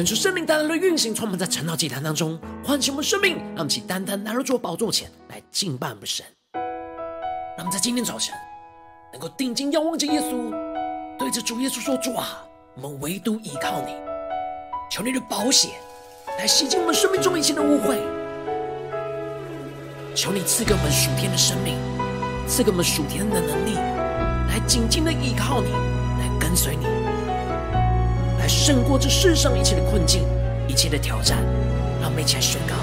恳求圣灵单单的运行，充满在晨祷祭坛当中，唤醒我们生命，让我们起单单来到主宝座前来敬拜我们神。让我们在今天早晨能够定睛仰望着耶稣，对着主耶稣说：“主啊，我们唯独依靠你，求你的宝血来洗净我们生命中一切的污秽，求你赐给我们属天的生命，赐给我们属天的能力，来紧紧的依靠你，来跟随你。”胜过这世上一切的困境，一切的挑战，让我们一起来宣告：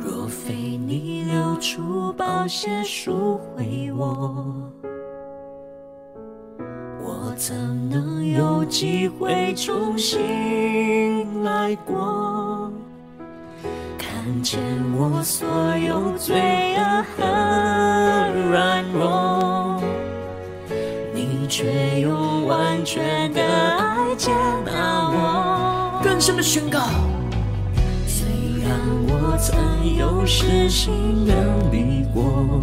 若非你流出宝血赎回我，我怎能有机会重新来过？看见我所有罪恶和软弱，却用。完全的爱接纳我，更深的宣告。虽然我曾有失心远离过，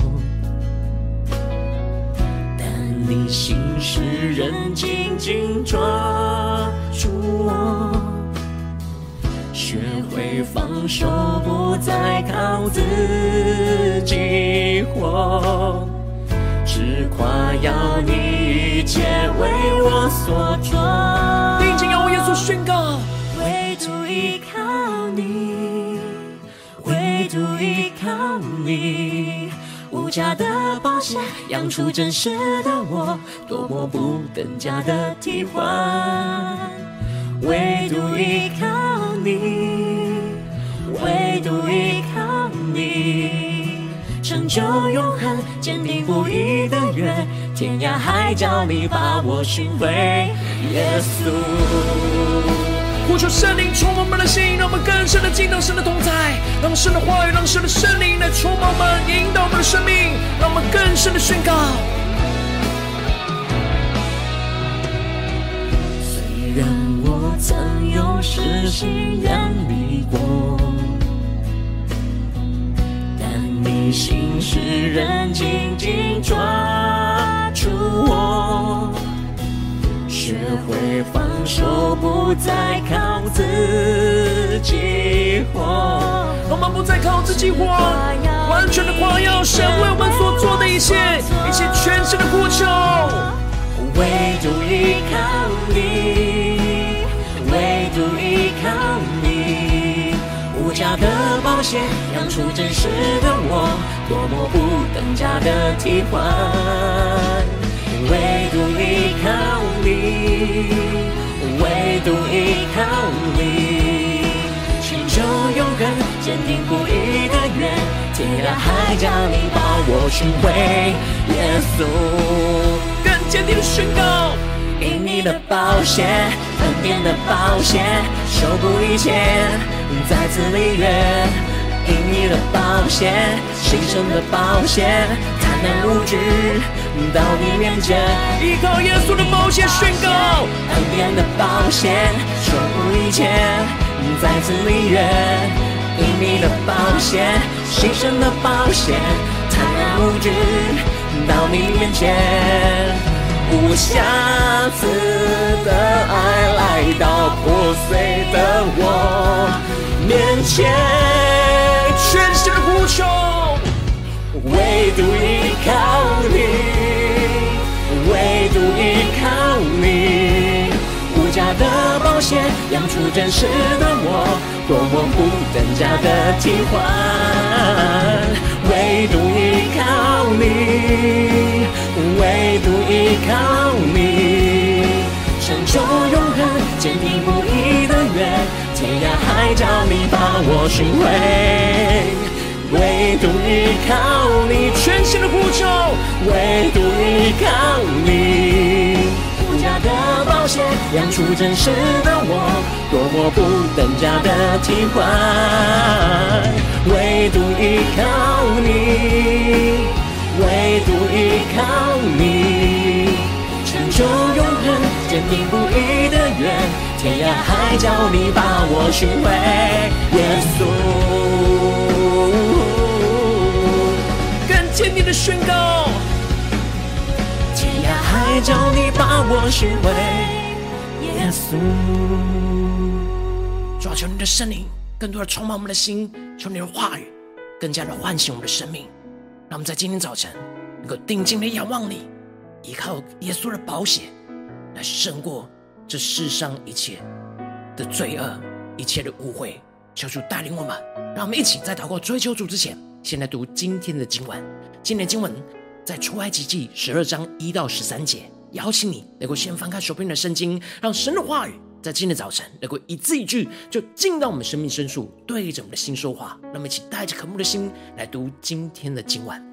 但你心使人紧紧抓住我，学会放手，不再靠自己活。只夸耀你一切为我所做，定睛仰望耶稣宣告，唯独依靠你，唯独依靠你，无价的宝血养出真实的我，多么不等价的替换，唯独依靠你，唯独依靠你。成就永恒，坚定不移的约，天涯海角里把我寻回，耶稣。呼求圣灵充满我们的心，让我们更深的敬拜神的同在，让神的话语，让神的圣灵来充满我们，引导我们的生命，让我们更深的宣告。虽然我曾有失心远离过。但你心使人紧紧抓住我，学会放手，不再靠自己活。我们不再靠自己活，完全的夸耀神为我们所做的一切，一切全新的呼求。唯独依靠你，唯独依靠你，无价价的保险养出真实的我，多么不等价的替换。唯独依靠你，唯独依靠你，寻求永恒，坚定不移的愿，天涯海角你把我寻回，耶稣，更坚定的宣告。因你的宝血，恩典的宝血，修补一切，再次立约。因你的保险，新生的保险，坦然无惧到你面前。依靠耶稣的宝血宣告，恩典的保险，守护一切，再次立约。因你的保险，新生的保险，坦然无惧到你面前。无瑕疵的爱来到破碎的我面前，全心的呼求，唯独依靠你，唯独依靠你，无价的宝血养出真实的我，多么不等价的替换，唯独依靠你。唯独依靠你，成就永恒，坚定不移的约，天涯海角你把我寻回。唯独依靠你，全心的呼求，唯独依靠你，无价的保险养出真实的我，多么不等价的替换。唯独依靠你。唯独依靠你，成就永恒，坚定不移的约，天涯海角你把我寻回，耶稣，更坚定的宣告，天涯海角你把我寻回，耶稣，主啊，求你的圣灵更多的充满我们的心，求你的话语更加的唤醒我们的生命。让我们在今天早晨能够定睛的仰望你，依靠耶稣的宝血来胜过这世上一切的罪恶、一切的误会。求主带领我们，让我们一起在祷告追求主之前，先来读今天的经文。今天的经文在出埃及记十二章一到十三节。邀请你能够先翻开手边的圣经，让神的话语在今天的早晨能够一字一句就进到我们生命深处，对着我们的心说话。让我们一起带着渴慕的心来读今天的经文。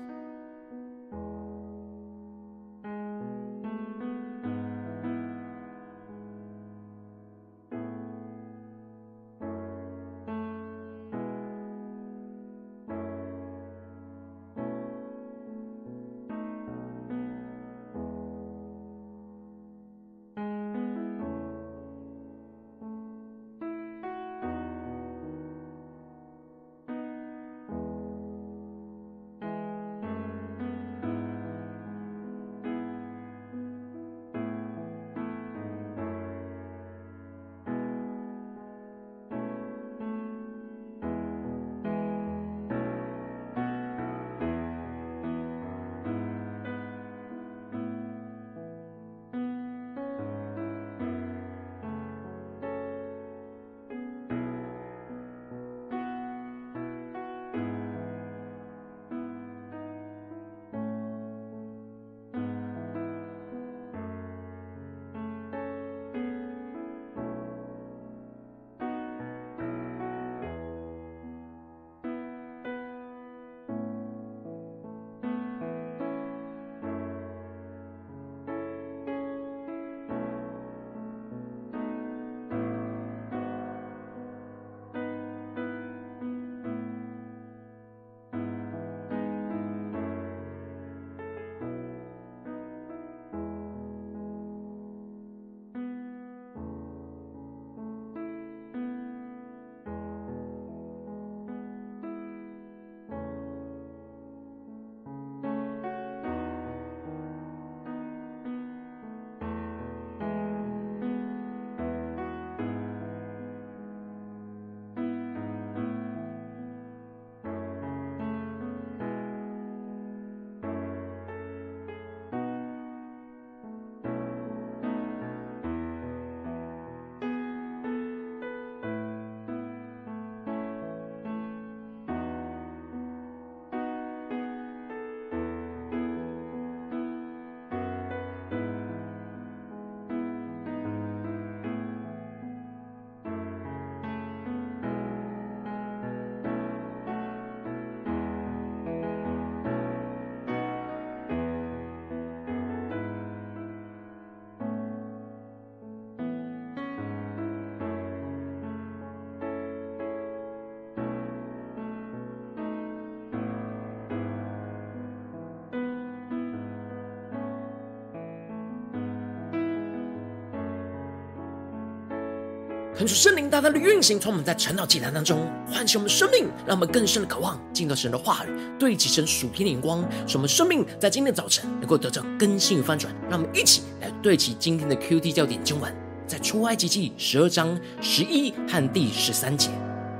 恳求圣灵大大的运行，从我们在晨祷祭坛当中唤醒我们生命，让我们更深的渴望进到神的话语，对齐神属天的眼光，使我们生命在今天早晨能够得到更新与翻转。让我们一起来对齐今天的 QT 焦点经文，在出埃及记十二章十一和第十三节：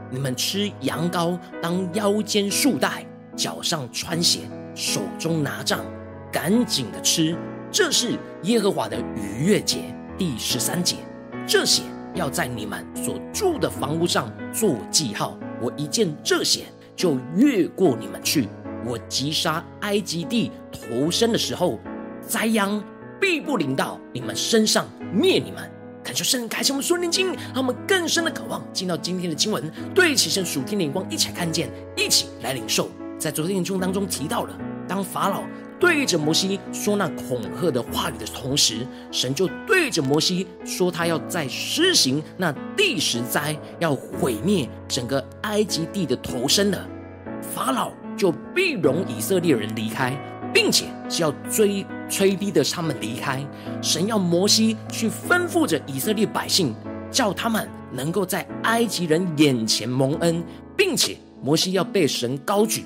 你们吃羊羔，当腰间束带，脚上穿鞋，手中拿杖，赶紧的吃，这是耶和华的逾越节。第十三节，这些要在你们所住的房屋上做记号。我一见这血，就越过你们去。我击杀埃及地头生的时候，灾殃必不临到你们身上，灭你们。恳求圣灵开启我们属灵经，让我们更深的渴望进到今天的经文，对齐神属天的眼光，一起来看见，一起来领受。在昨天的经文当中提到了，当法老。对着摩西说那恐吓的话语的同时，神就对着摩西说，他要在施行那第十灾，要毁灭整个埃及地的头生的。法老就必容以色列人离开，并且是要追催逼的他们离开。神要摩西去吩咐着以色列百姓，叫他们能够在埃及人眼前蒙恩，并且摩西要被神高举，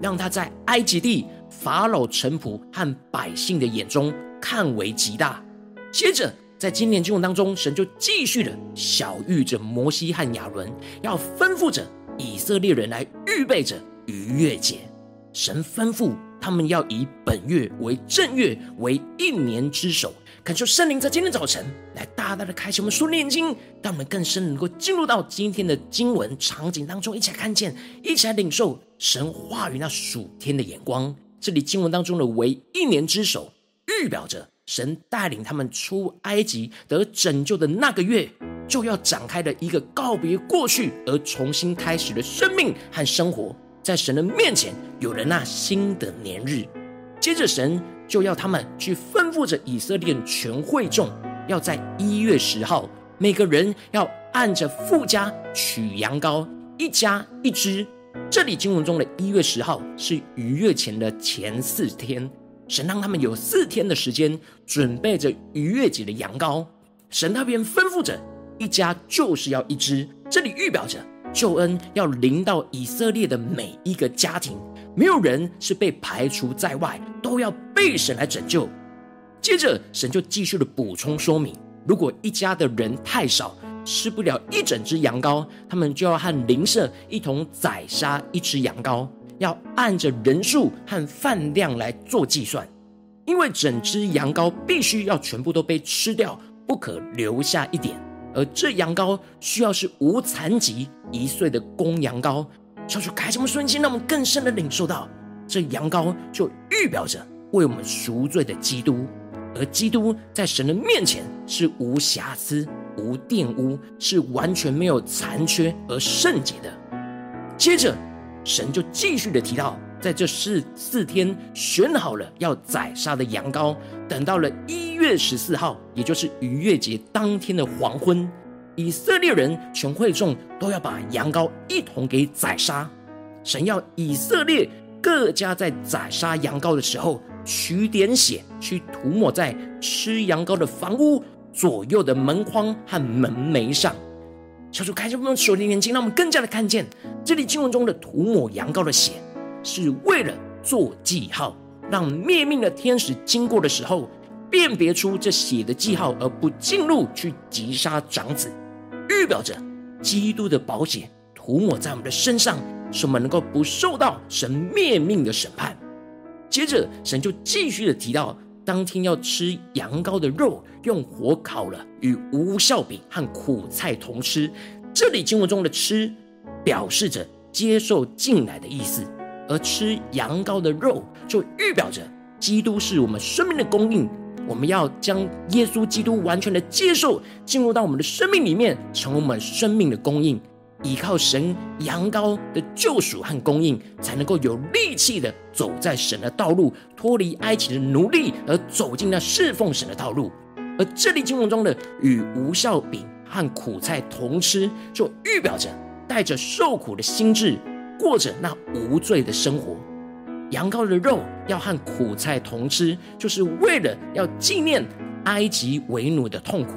让他在埃及地。法老臣仆和百姓的眼中看为极大。接着，在今年经文当中，神就继续的晓谕着摩西和亚伦，要吩咐着以色列人来预备着逾越节。神吩咐他们要以本月为正月，为一年之首。恳求圣灵在今天早晨来大大的开启我们属灵眼睛，让我们更深能够进入到今天的经文场景当中，一起来看见，一起来领受神话语那属天的眼光。这里经文当中的为一年之首，预表着神带领他们出埃及得拯救的那个月，就要展开的一个告别过去而重新开始的生命和生活，在神的面前有了那新的年日。接着神就要他们去吩咐着以色列全会众，要在一月十号，每个人要按着父家取羊羔，一家一只。这里经文中的一月十号是逾越前的前四天，神让他们有四天的时间准备着逾越节的羊羔。神那边吩咐着一家就是要一只，这里预表着救恩要临到以色列的每一个家庭，没有人是被排除在外，都要被神来拯救。接着神就继续的补充说明，如果一家的人太少，吃不了一整只羊羔，他们就要和邻舍一同宰杀一只羊羔，要按着人数和饭量来做计算，因为整只羊羔必须要全部都被吃掉，不可留下一点。而这羊羔需要是无残疾、一岁的公羊羔。求主开什么瞬间，让我们更深的领受到，这羊羔就预表着为我们赎罪的基督，而基督在神的面前是无瑕疵。无玷污，是完全没有残缺而圣洁的。接着，神就继续的提到，在这四四天选好了要宰杀的羊羔，等到了一月十四号，也就是逾越节当天的黄昏，以色列人全会众都要把羊羔一同给宰杀。神要以色列各家在宰杀羊羔的时候，取点血去涂抹在吃羊羔的房屋。左右的门框和门楣上，小主开启我们属灵眼睛，让我们更加的看见这里经文中的涂抹羊羔的血，是为了做记号，让灭命的天使经过的时候，辨别出这血的记号，而不进入去击杀长子，预表着基督的宝血涂抹在我们的身上，使我们能够不受到神灭命的审判。接着，神就继续的提到。当天要吃羊羔的肉，用火烤了，与无酵饼和苦菜同吃。这里经文中的“吃”表示着接受进来的意思，而吃羊羔的肉就预表着基督是我们生命的供应。我们要将耶稣基督完全的接受，进入到我们的生命里面，成为我们生命的供应。依靠神羊羔的救赎和供应，才能够有力气的走在神的道路，脱离埃及的奴隶，而走进那侍奉神的道路。而这里经文中的与无效饼和苦菜同吃，就预表着带着受苦的心志，过着那无罪的生活。羊羔的肉要和苦菜同吃，就是为了要纪念埃及为奴的痛苦。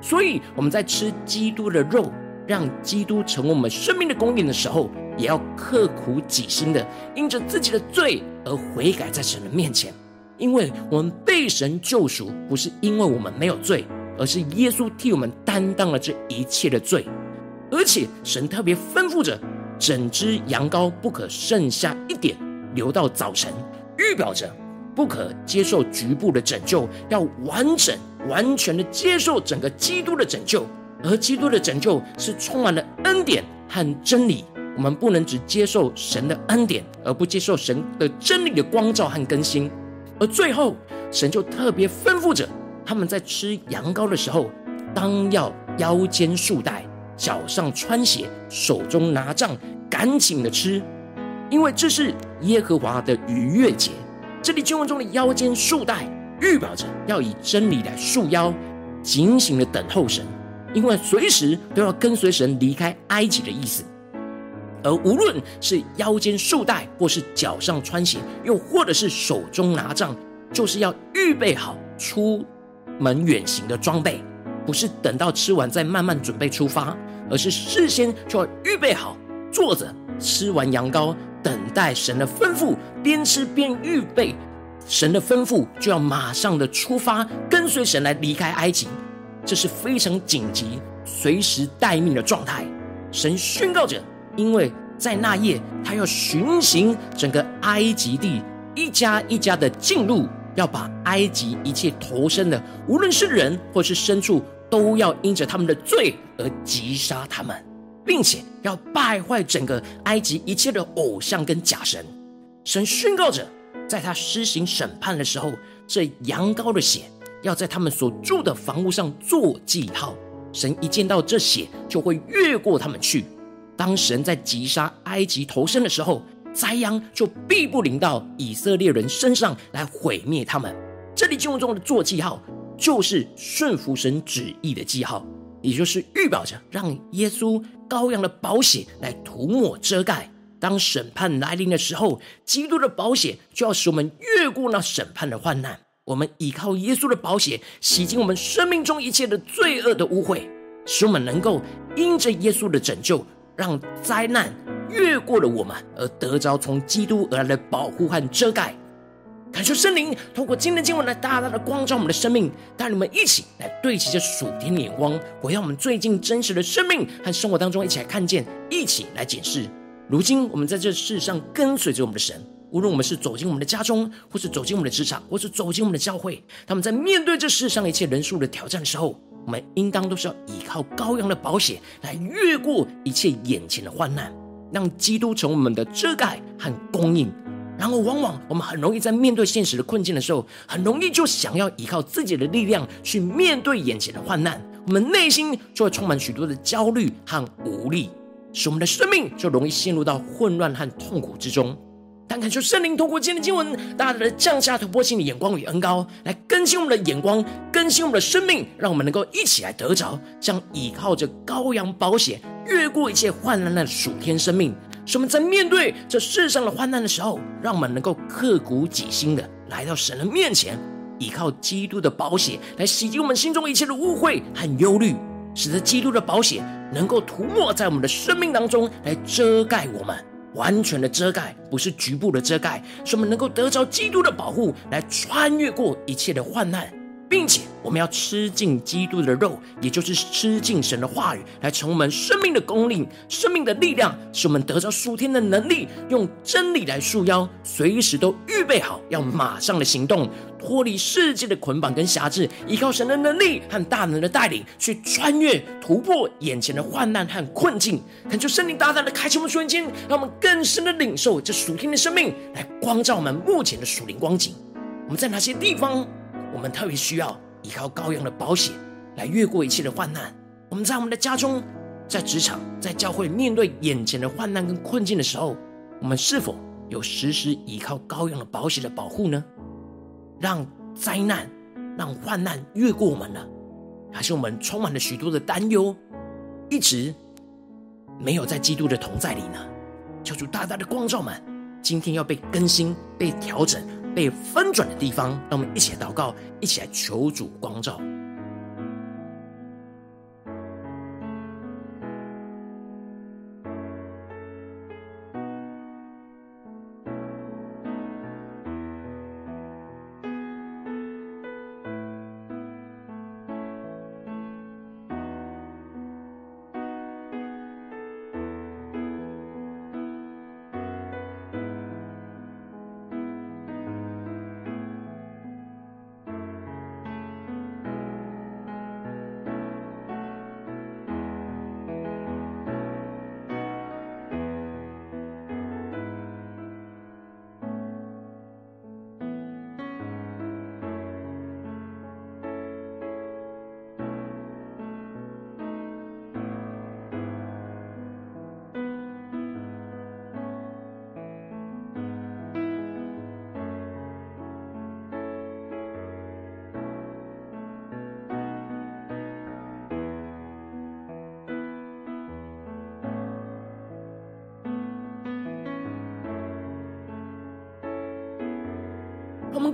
所以我们在吃基督的肉，让基督成为我们生命的供应的时候，也要刻苦己心的，因着自己的罪而悔改在神的面前。因为我们被神救赎，不是因为我们没有罪，而是耶稣替我们担当了这一切的罪。而且神特别吩咐着，整只羊羔不可剩下一点，留到早晨，预表着不可接受局部的拯救，要完整。完全的接受整个基督的拯救，而基督的拯救是充满了恩典和真理。我们不能只接受神的恩典，而不接受神的真理的光照和更新。而最后，神就特别吩咐着他们在吃羊羔的时候，当要腰间束带，脚上穿鞋，手中拿杖，赶紧的吃，因为这是耶和华的逾越节。这里经文中的腰间束带。预表着要以真理来束腰，警醒的等候神，因为随时都要跟随神离开埃及的意思。而无论是腰间束带，或是脚上穿鞋，又或者是手中拿杖，就是要预备好出门远行的装备，不是等到吃完再慢慢准备出发，而是事先就要预备好，坐着吃完羊羔，等待神的吩咐，边吃边预备。神的吩咐就要马上的出发，跟随神来离开埃及，这是非常紧急、随时待命的状态。神宣告着，因为在那夜，他要巡行整个埃及地，一家一家的进入，要把埃及一切投生的，无论是人或是牲畜，都要因着他们的罪而击杀他们，并且要败坏整个埃及一切的偶像跟假神。神宣告着。在他施行审判的时候，这羊羔的血要在他们所住的房屋上做记号。神一见到这血，就会越过他们去。当神在击杀埃及头生的时候，灾殃就必不临到以色列人身上来毁灭他们。这里经文中的做记号，就是顺服神旨意的记号，也就是预表着让耶稣羔羊的宝血来涂抹遮盖。当审判来临的时候，基督的宝血就要使我们越过那审判的患难。我们依靠耶稣的宝血，洗净我们生命中一切的罪恶的污秽，使我们能够因着耶稣的拯救，让灾难越过了我们，而得着从基督而来的保护和遮盖。感谢圣灵透过今天的经文来大大的光照我们的生命，带你们一起来对齐着属天的眼光，回到我们最近真实的生命和生活当中，一起来看见，一起来检视。如今，我们在这世上跟随着我们的神，无论我们是走进我们的家中，或是走进我们的职场，或是走进我们的教会，他们在面对这世上一切人数的挑战的时候，我们应当都是要依靠羔羊的保险来越过一切眼前的患难，让基督成为我们的遮盖和供应。然后，往往我们很容易在面对现实的困境的时候，很容易就想要依靠自己的力量去面对眼前的患难，我们内心就会充满许多的焦虑和无力。使我们的生命就容易陷入到混乱和痛苦之中。但恳求圣灵通过今天的经文，大大的降下突破性的眼光与恩膏，来更新我们的眼光，更新我们的生命，让我们能够一起来得着，将依靠着羔羊宝血越过一切患难的属天生命。使我们在面对这世上的患难的时候，让我们能够刻苦己心的来到神的面前，依靠基督的宝血来洗净我们心中一切的污秽和忧虑。使得基督的宝血能够涂抹在我们的生命当中，来遮盖我们，完全的遮盖，不是局部的遮盖，使我们能够得着基督的保护，来穿越过一切的患难。并且我们要吃尽基督的肉，也就是吃尽神的话语，来成为我们生命的供应、生命的力量，使我们得着属天的能力，用真理来束腰，随时都预备好要马上的行动，脱离世界的捆绑跟辖制，依靠神的能力和大能的带领，去穿越突破眼前的患难和困境。恳求圣灵大大的开启我们瞬间，让我们更深的领受这属天的生命，来光照我们目前的属灵光景。我们在哪些地方？我们特别需要依靠羔羊的保险来越过一切的患难。我们在我们的家中、在职场、在教会，面对眼前的患难跟困境的时候，我们是否有时时依靠羔羊的保险的保护呢？让灾难、让患难越过我们呢？还是我们充满了许多的担忧，一直没有在基督的同在里呢？求主大大的光照们，今天要被更新、被调整。被翻转的地方，让我们一起来祷告，一起来求主光照。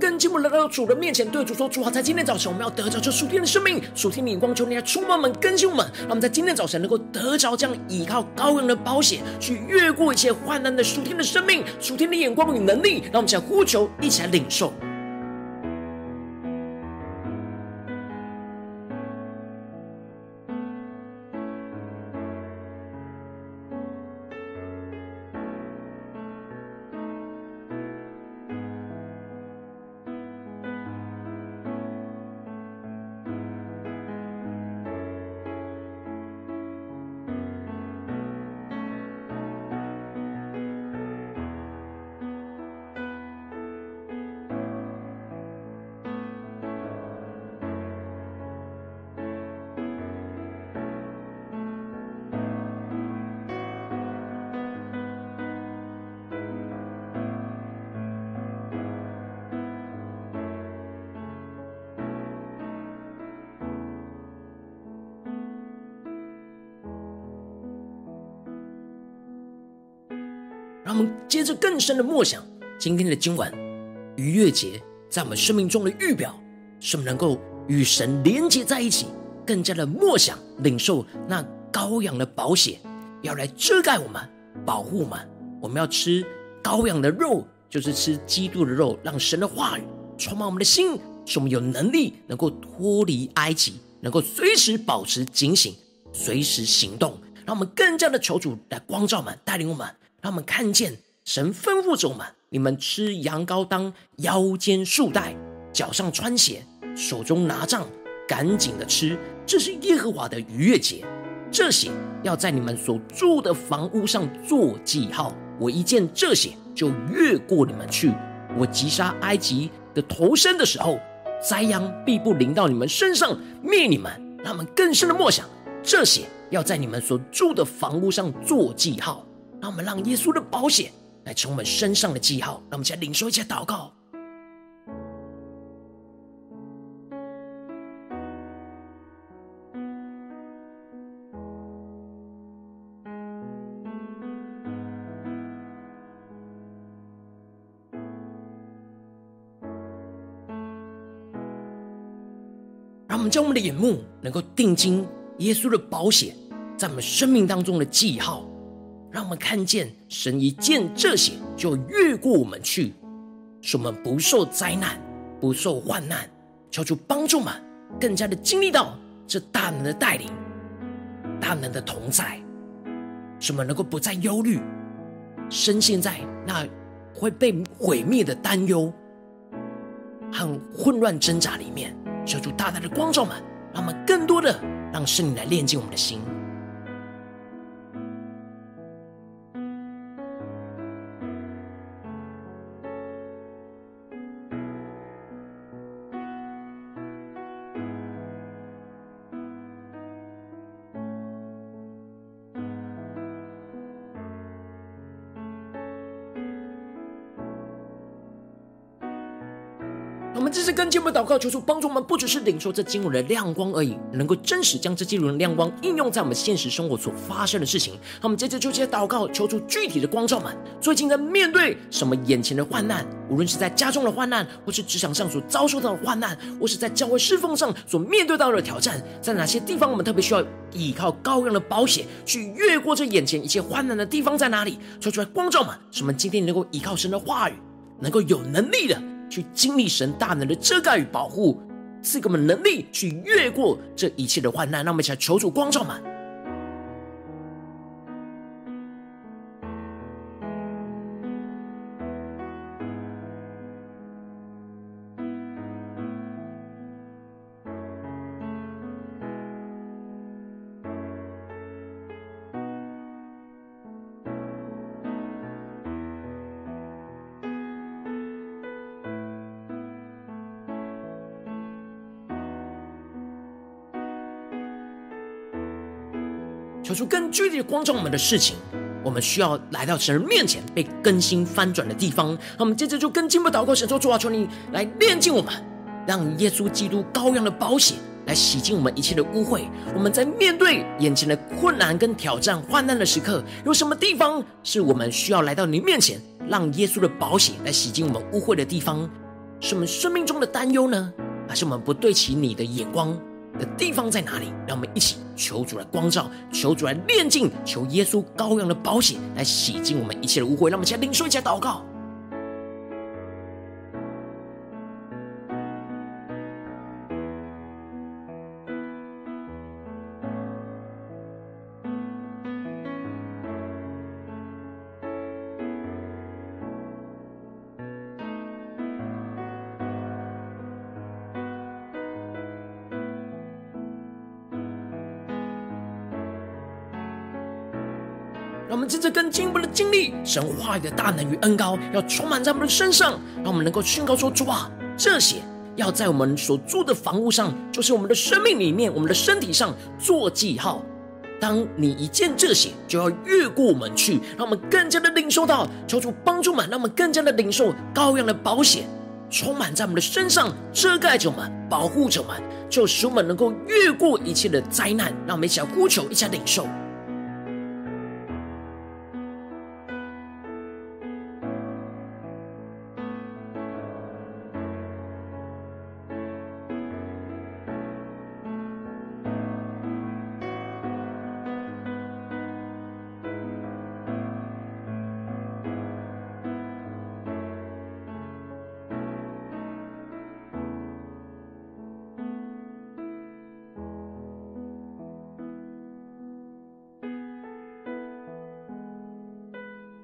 跟进一步来到主的面前，对主说：“主啊，在今天早晨，我们要得着这属天的生命，属天的眼光，求你来触摸我们，更新我们，让我们在今天早晨能够得着这样依靠羔羊的保险，去越过一切患难的属天的生命，属天的眼光与能力。让我们一起来呼求，一起来领受。”我们接着更深的默想今天的今晚，逾越节在我们生命中的预表，使我们能够与神连接在一起，更加的默想领受那羔羊的宝血，要来遮盖我们、保护我们。我们要吃羔羊的肉，就是吃基督的肉，让神的话语充满我们的心，使我们有能力能够脱离埃及，能够随时保持警醒，随时行动。让我们更加的求主来光照我们，带领我们。让我们看见神吩咐着我们：你们吃羊羔，当腰间束带，脚上穿鞋，手中拿杖，赶紧的吃。这是耶和华的逾越节。这些要在你们所住的房屋上做记号。我一见这些，就越过你们去。我击杀埃及的头身的时候，灾殃必不临到你们身上，灭你们。他们更深的默想：这些要在你们所住的房屋上做记号。让我们让耶稣的保险来成我们身上的记号，让我们一起来领受，一下祷告。让我们将我们的眼目能够定睛耶稣的保险在我们生命当中的记号。让我们看见神一见这些，就越过我们去，使我们不受灾难，不受患难。求主帮助我们，更加的经历到这大能的带领，大能的同在，使我们能够不再忧虑，深陷在那会被毁灭的担忧和混乱挣扎里面。求主大大的光照们，让我们更多的让圣灵来炼净我们的心。我们这次跟进我们祷告，求主帮助我们，不只是领受这经文的亮光而已，能够真实将这经文的亮光应用在我们现实生活所发生的事情。那我们接着就接着祷告，求出具体的光照们，最近在面对什么眼前的患难，无论是在家中的患难，或是职场上所遭受到的患难，或是在教会侍奉上所面对到的挑战，在哪些地方我们特别需要依靠羔羊的宝血去越过这眼前一切患难。的地方在哪里？说出来光照们，使我们今天能够依靠神的话语，能够有能力的。去经历神大能的遮盖与保护，赐给我们能力去越过这一切的患难。让我们一起来求主光照们。更具体的光照我们的事情，我们需要来到神面前被更新翻转的地方。那我们接着就更进一步祷告，神说：主啊，求你来炼净我们，让耶稣基督羔羊的宝血来洗净我们一切的污秽。我们在面对眼前的困难跟挑战、患难的时刻，有什么地方是我们需要来到你面前，让耶稣的宝血来洗净我们污秽的地方？是我们生命中的担忧呢？还是我们不对齐你的眼光的地方在哪里？让我们一起求主来光照，求主来炼净，求耶稣羔羊的宝血来洗净我们一切的污秽。让我们一起来领受，一下祷告。更进一步的经历神话语的大能与恩膏，要充满在我们的身上，让我们能够宣告说：主啊，这些要在我们所住的房屋上，就是我们的生命里面，我们的身体上做记号。当你一见这些，就要越过我们去，让我们更加的领受到，求主帮助们，让我们更加的领受羔羊的保险，充满在我们的身上，遮盖着我们，保护着我们，就使我们能够越过一切的灾难。让我们一起来呼求，一起来领受。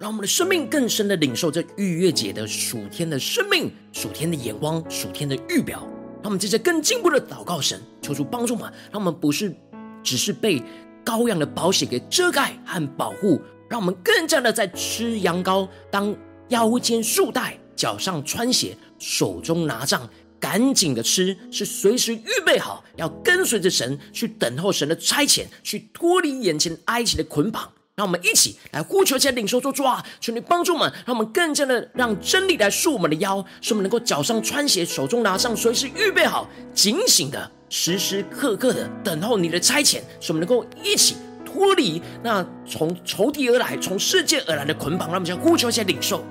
让我们的生命更深的领受这逾越节的属天的生命、属天的眼光、属天的预表。让我们接着更进一步的祷告神，求主帮助我们，让我们不是只是被羔羊的宝血给遮盖和保护，让我们更加的在吃羊羔，当腰间束带、脚上穿鞋、手中拿杖，赶紧的吃，是随时预备好要跟随着神去等候神的差遣，去脱离眼前埃及的捆绑。让我们一起来呼求，一下领受，做主啊！求你帮助我们，让我们更加的让真理来束我们的腰，使我们能够脚上穿鞋，手中拿上，随时预备好，警醒的，时时刻刻的等候你的差遣，使我们能够一起脱离那从仇敌而来、从世界而来的捆绑。让我们将呼求，一下领受。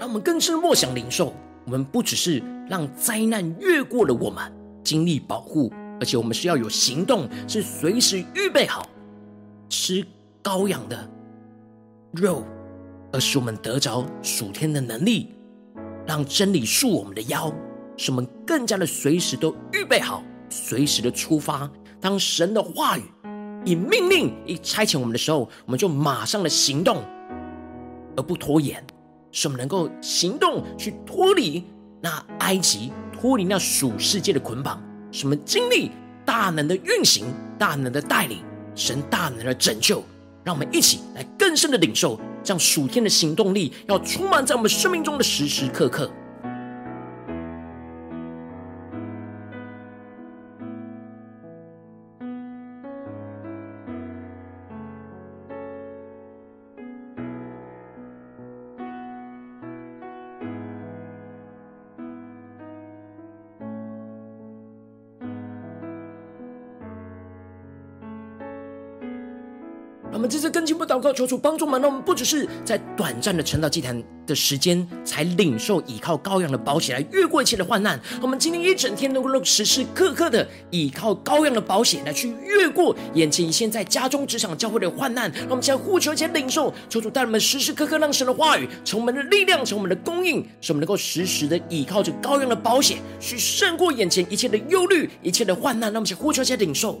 让我们更深默想灵受，我们不只是让灾难越过了我们，经历保护，而且我们是要有行动，是随时预备好吃羔羊的肉，而使我们得着属天的能力，让真理束我们的腰，使我们更加的随时都预备好，随时的出发。当神的话语以命令一差遣我们的时候，我们就马上的行动，而不拖延。使我们能够行动去脱离那埃及，脱离那属世界的捆绑，什么经历大能的运行、大能的带领、神大能的拯救。让我们一起来更深的领受，这样属天的行动力要充满在我们生命中的时时刻刻。祷告，求主帮助我们，让我们不只是在短暂的晨祷祭坛的时间，才领受倚靠羔羊的保险来越过一切的患难。我们今天一整天能够时时刻刻的倚靠羔羊的保险来去越过眼前现在家中职场教会的患难。让我们将呼求且领受，求主带我们时时刻刻让神的话语成我们的力量，成我们的供应，使我们能够时时的倚靠着羔羊的保险，去胜过眼前一切的忧虑、一切的患难。让我们将呼求且领受。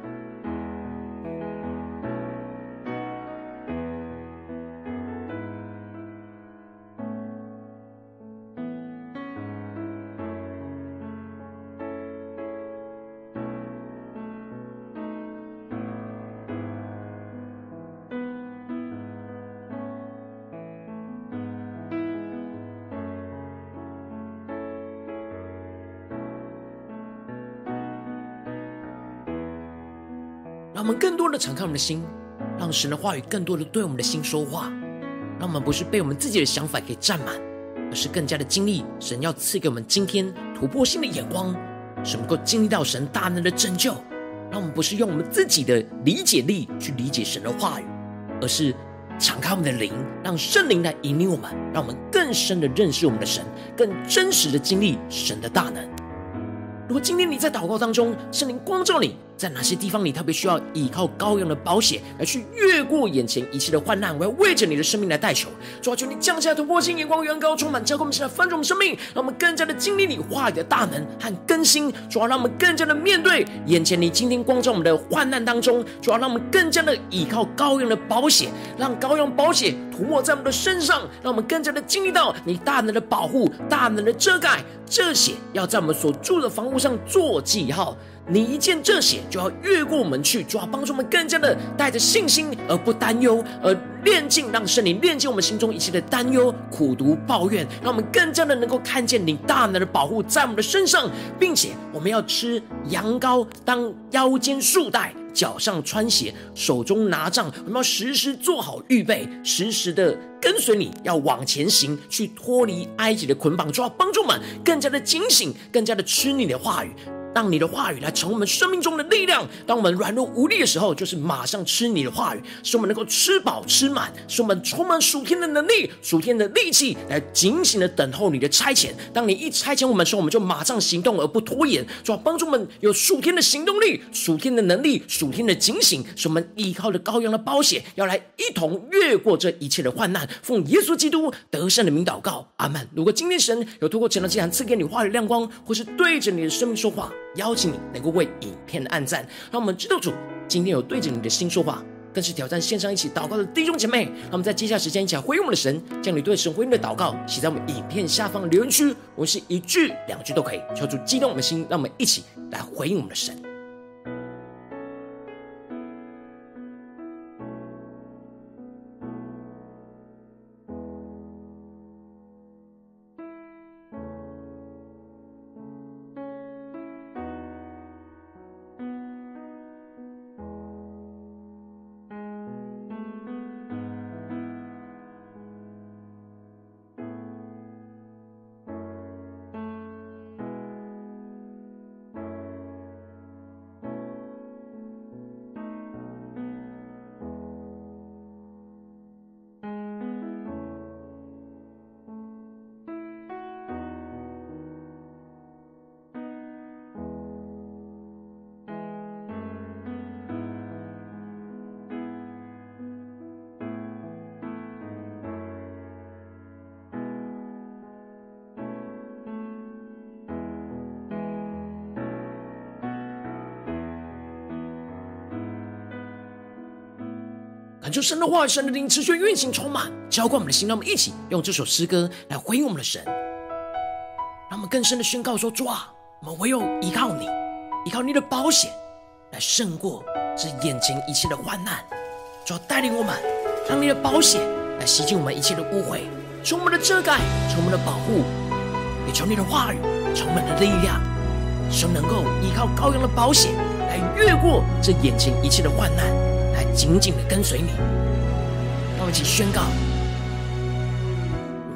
让我们更多的敞开我们的心，让神的话语更多的对我们的心说话，让我们不是被我们自己的想法给占满，而是更加的经历神要赐给我们今天突破性的眼光，使能够经历到神大能的拯救。让我们不是用我们自己的理解力去理解神的话语，而是敞开我们的灵，让圣灵来引领我们，让我们更深的认识我们的神，更真实的经历神的大能。如果今天你在祷告当中，圣灵光照你。在哪些地方你特别需要依靠羔羊的宝血来去越过眼前一切的患难？我要为着你的生命来代求，主啊，求你降下突破性眼光，远高充满，教灌我们现在翻转我们生命，让我们更加的经历你话语的大能和更新。主啊，让我们更加的面对眼前你今天光照我们的患难当中，主啊，让我们更加的依靠羔羊的宝血，让羔羊宝血涂抹在我们的身上，让我们更加的经历到你大能的保护、大能的遮盖。这些要在我们所住的房屋上做记号。你一见这血，就要越过我们去，就要帮助我们更加的带着信心，而不担忧，而炼净，让圣灵炼净我们心中一切的担忧、苦毒、抱怨，让我们更加的能够看见你大能的保护在我们的身上，并且我们要吃羊羔，当腰间束带，脚上穿鞋，手中拿杖，我们要时时做好预备，时时的跟随你，要往前行，去脱离埃及的捆绑，就要帮助我们更加的警醒，更加的吃你的话语。当你的话语来成我们生命中的力量，当我们软弱无力的时候，就是马上吃你的话语，使我们能够吃饱吃满，使我们充满属天的能力、属天的力气，来警醒的等候你的差遣。当你一差遣我们的时候，我们就马上行动而不拖延，主要帮助我们有属天的行动力、属天的能力、属天的警醒，使我们依靠着羔羊的宝血，要来一同越过这一切的患难。奉耶稣基督得胜的名祷告，阿门。如果今天神有透过晨祷祭坛赐给你话语亮光，或是对着你的生命说话。邀请你能够为影片按赞，让我们知道主今天有对着你的心说话，更是挑战线上一起祷告的弟兄姐妹。让我们在接下来时间一起来回应我们的神，将你对神回应的祷告写在我们影片下方留言区，我们是一句两句都可以，求主激动我们的心，让我们一起来回应我们的神。感受神的话语，神的灵持续运行充满，浇灌我们的心。让我们一起用这首诗歌来回应我们的神，让我们更深的宣告说：主啊，我们唯有依靠你，依靠你的保险来胜过这眼前一切的患难。主啊，带领我们，让你的保险来洗净我们一切的污秽，成我们的遮盖，成我们的保护。也求你的话语，成我们的力量，使我们能够依靠羔羊的保险来越过这眼前一切的患难。紧紧的跟随你，让我们一起宣告：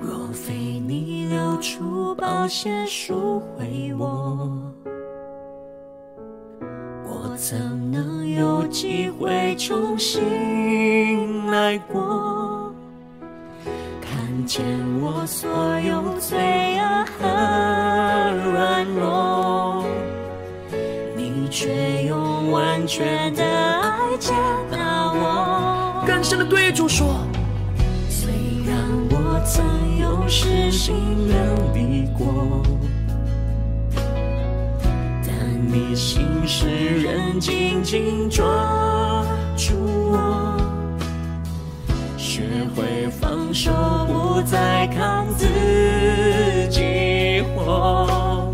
若非你流出宝血赎回我，我怎能有机会重新来过？看见我所有罪恶和软弱。你却用完全的的对主说：虽然我曾有失心远离过，但你心事仍紧紧抓住我。学会放手，不再看自己活，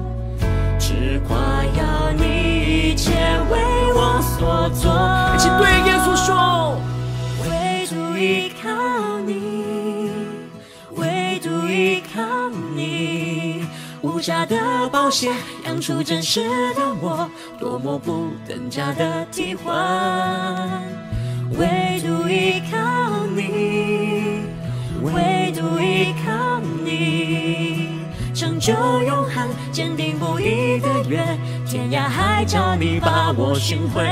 只夸耀你一切为我所做。无价的保险养出真实的我，多么不等价的替换。唯独依靠你，唯独依靠你，成就永恒，坚定不移的约，天涯海角你把我寻回，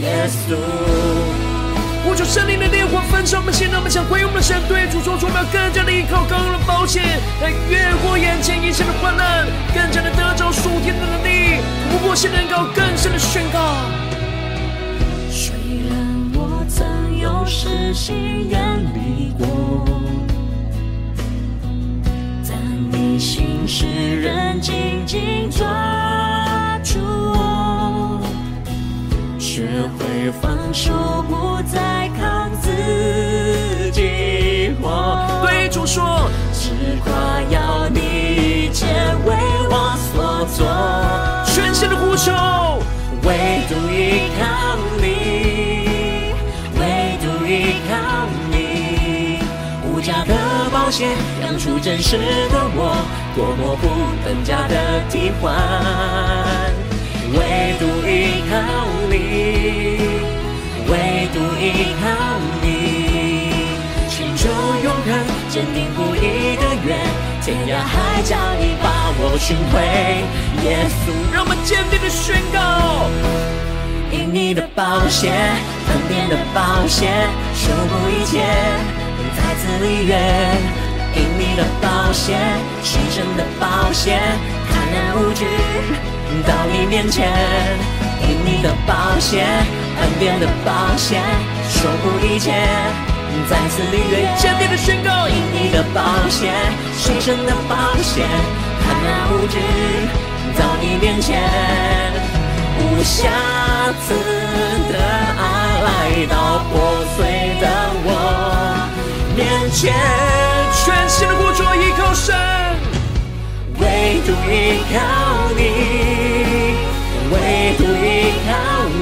耶稣。呼求圣灵的烈火焚烧我们心，让我们想回应我们的神，对主说出，我们要更加的依靠高的保险，来越过眼前一切的患难，更加的得着属天的能力，突破性能高更深的宣告。失心远离过，但你心事仍紧紧抓住我，学会放手，不再看自己活。对主说，只夸耀你一切为我所做，全心的呼求，唯独依靠你。唯独依靠你，无价的保险养出真实的我，多么不等价的替换。唯独依靠你，唯独依靠你，成就永恒，坚定不移的约，天涯海角你把我寻回。耶稣，让我们坚定的宣告。因你的宝血，恩典的宝血，修补一切，再次立约。因你的宝血，牺牲的宝血，坦然无惧到你面前。的宝血，恩典的宝血，守护一切，再次立约。坚定的宣告，因你的宝血，牺牲的宝血，坦然无惧到你面前。无瑕疵的爱来到破碎的我面前，全心的呼求依靠神，唯独依靠你，唯独依靠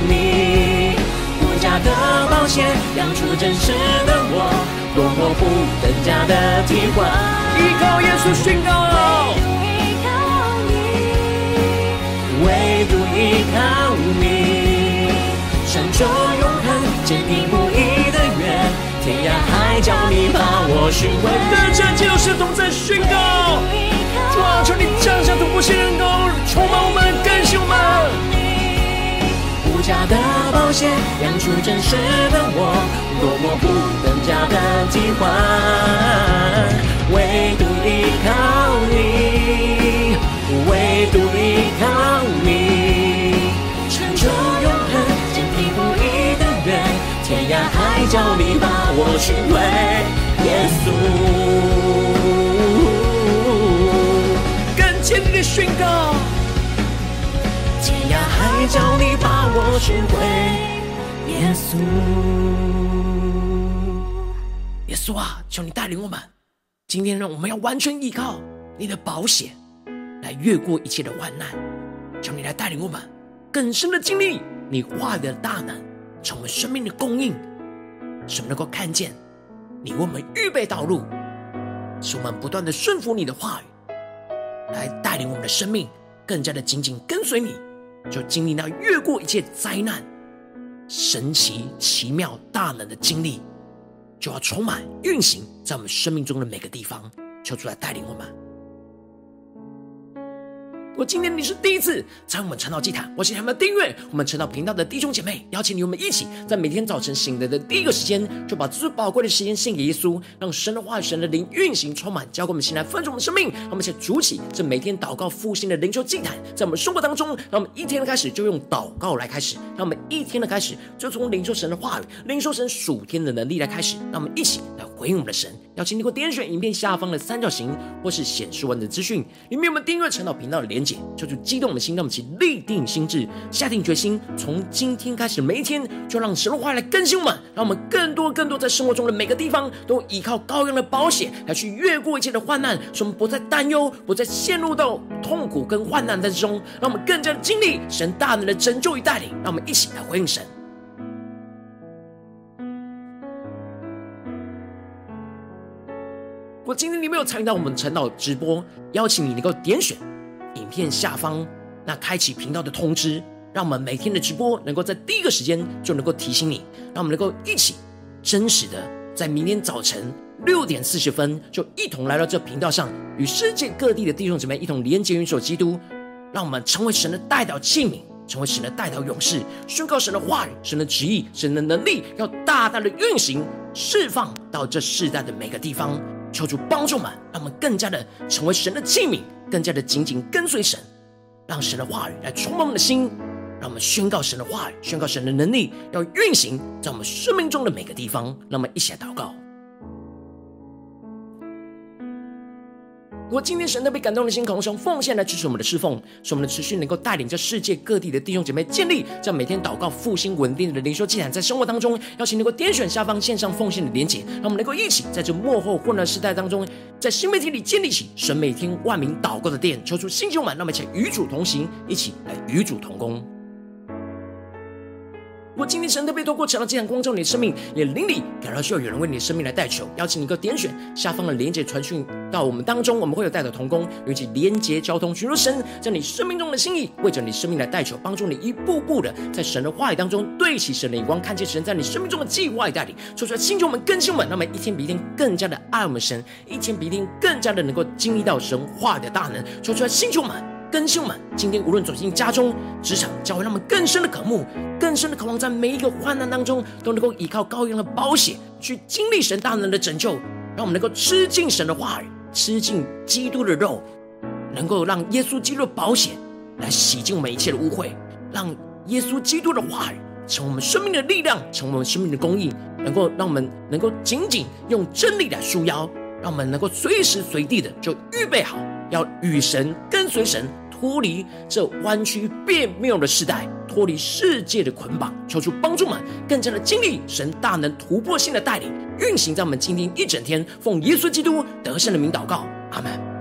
你，无价的宝血养出真实的我，多么不等价的替换，依靠耶稣宣告。唯独依靠你，成就永恒，坚定不移的约，天涯海角你把我寻回。更加就是同在宣告，哇！求你降下突破性能够充满我们，更新我们。无价的保险养出真实的我，多么不等价的替换。唯独依靠你，唯独依靠你，成就永恒，坚定不移的愿，天涯海角你把我寻回，耶稣。更坚定的宣告，天涯海角你把我寻回，耶稣。耶稣啊，求你带领我们。今天呢，我们要完全依靠你的保险来越过一切的患难，求你来带领我们更深的经历你话语的大能，成为生命的供应，使我们能够看见你为我们预备道路，使我们不断的顺服你的话语，来带领我们的生命更加的紧紧跟随你，就经历那越过一切灾难、神奇奇妙大能的经历。就要充满运行在我们生命中的每个地方，求主来带领我们。如果今天你是第一次在我们晨祷祭坛，我请你们订阅我们晨祷频道的弟兄姐妹，邀请你们一起在每天早晨醒来的第一个时间，就把最宝贵的时间献给耶稣，让神的话语、神的灵运行充满，交给我们，现在分盛我们的生命。让我们一起筑起这每天祷告复兴的灵修祭坛，在我们生活当中，让我们一天的开始就用祷告来开始，让我们一天的开始就从领受神的话语、领受神属天的能力来开始。让我们一起来回应我们的神。邀请你给我点选影片下方的三角形，或是显示文的资讯，里面有我们订阅陈导频道的连结，求主激动的心，让我们一起立定心智，下定决心，从今天开始每一天，就让神的话来更新我们，让我们更多更多在生活中的每个地方，都依靠羔羊的保险来去越过一切的患难，使我们不再担忧，不再陷入到痛苦跟患难当中，让我们更加的经历神大能的拯救与带领，让我们一起来回应神。果今天你没有参与到我们晨祷直播，邀请你能够点选影片下方那开启频道的通知，让我们每天的直播能够在第一个时间就能够提醒你，让我们能够一起真实的在明天早晨六点四十分就一同来到这频道上，与世界各地的弟兄姊妹一同连接、运手基督，让我们成为神的代祷器皿，成为神的代祷勇士，宣告神的话语、神的旨意、神的能力，要大大的运行释放到这世代的每个地方。求主帮助我们，让我们更加的成为神的器皿，更加的紧紧跟随神，让神的话语来充满我们的心，让我们宣告神的话语，宣告神的能力要运行在我们生命中的每个地方。让我们一起来祷告。如果今天神特别感动的心，渴望奉献来支持我们的侍奉，使我们的持续能够带领着世界各地的弟兄姐妹建立这样每天祷告复兴稳定的灵修祭坛，在生活当中，邀请能够点选下方线上奉献的连结，让我们能够一起在这幕后混乱时代当中，在新媒体里建立起神每天万名祷告的殿，求出新旧满，让我们一起与主同行，一起来与主同工。如果今天神特别透过这样的这样光照你的生命，你的灵里感到需要有人为你的生命来代求，邀请你一个点选下方的连结传讯到我们当中，我们会有代祷同工，有一起连接交通，寻求神在你生命中的心意，为着你生命来代求，帮助你一步步的在神的话语当中对齐神的眼光，看见神在你生命中的计划与带领，说出来星球们更新们，那么一天比一天更加的爱我们神，一天比一天更加的能够经历到神话的大能，说出来星球们。更新我们，今天无论走进家中、职场，教会让我们更深的渴慕、更深的渴望，在每一个患难当中，都能够依靠羔羊的宝血去经历神大能的拯救，让我们能够吃尽神的话语，吃尽基督的肉，能够让耶稣基督的宝血来洗净我们一切的污秽，让耶稣基督的话语成我们生命的力量，成我们生命的供应，能够让我们能够紧紧用真理来束腰，让我们能够随时随地的就预备好。要与神跟随神，脱离这弯曲变妙的时代，脱离世界的捆绑，求主帮助们更加的经历神大能突破性的带领，运行在我们今天一整天。奉耶稣基督得胜的名祷告，阿门。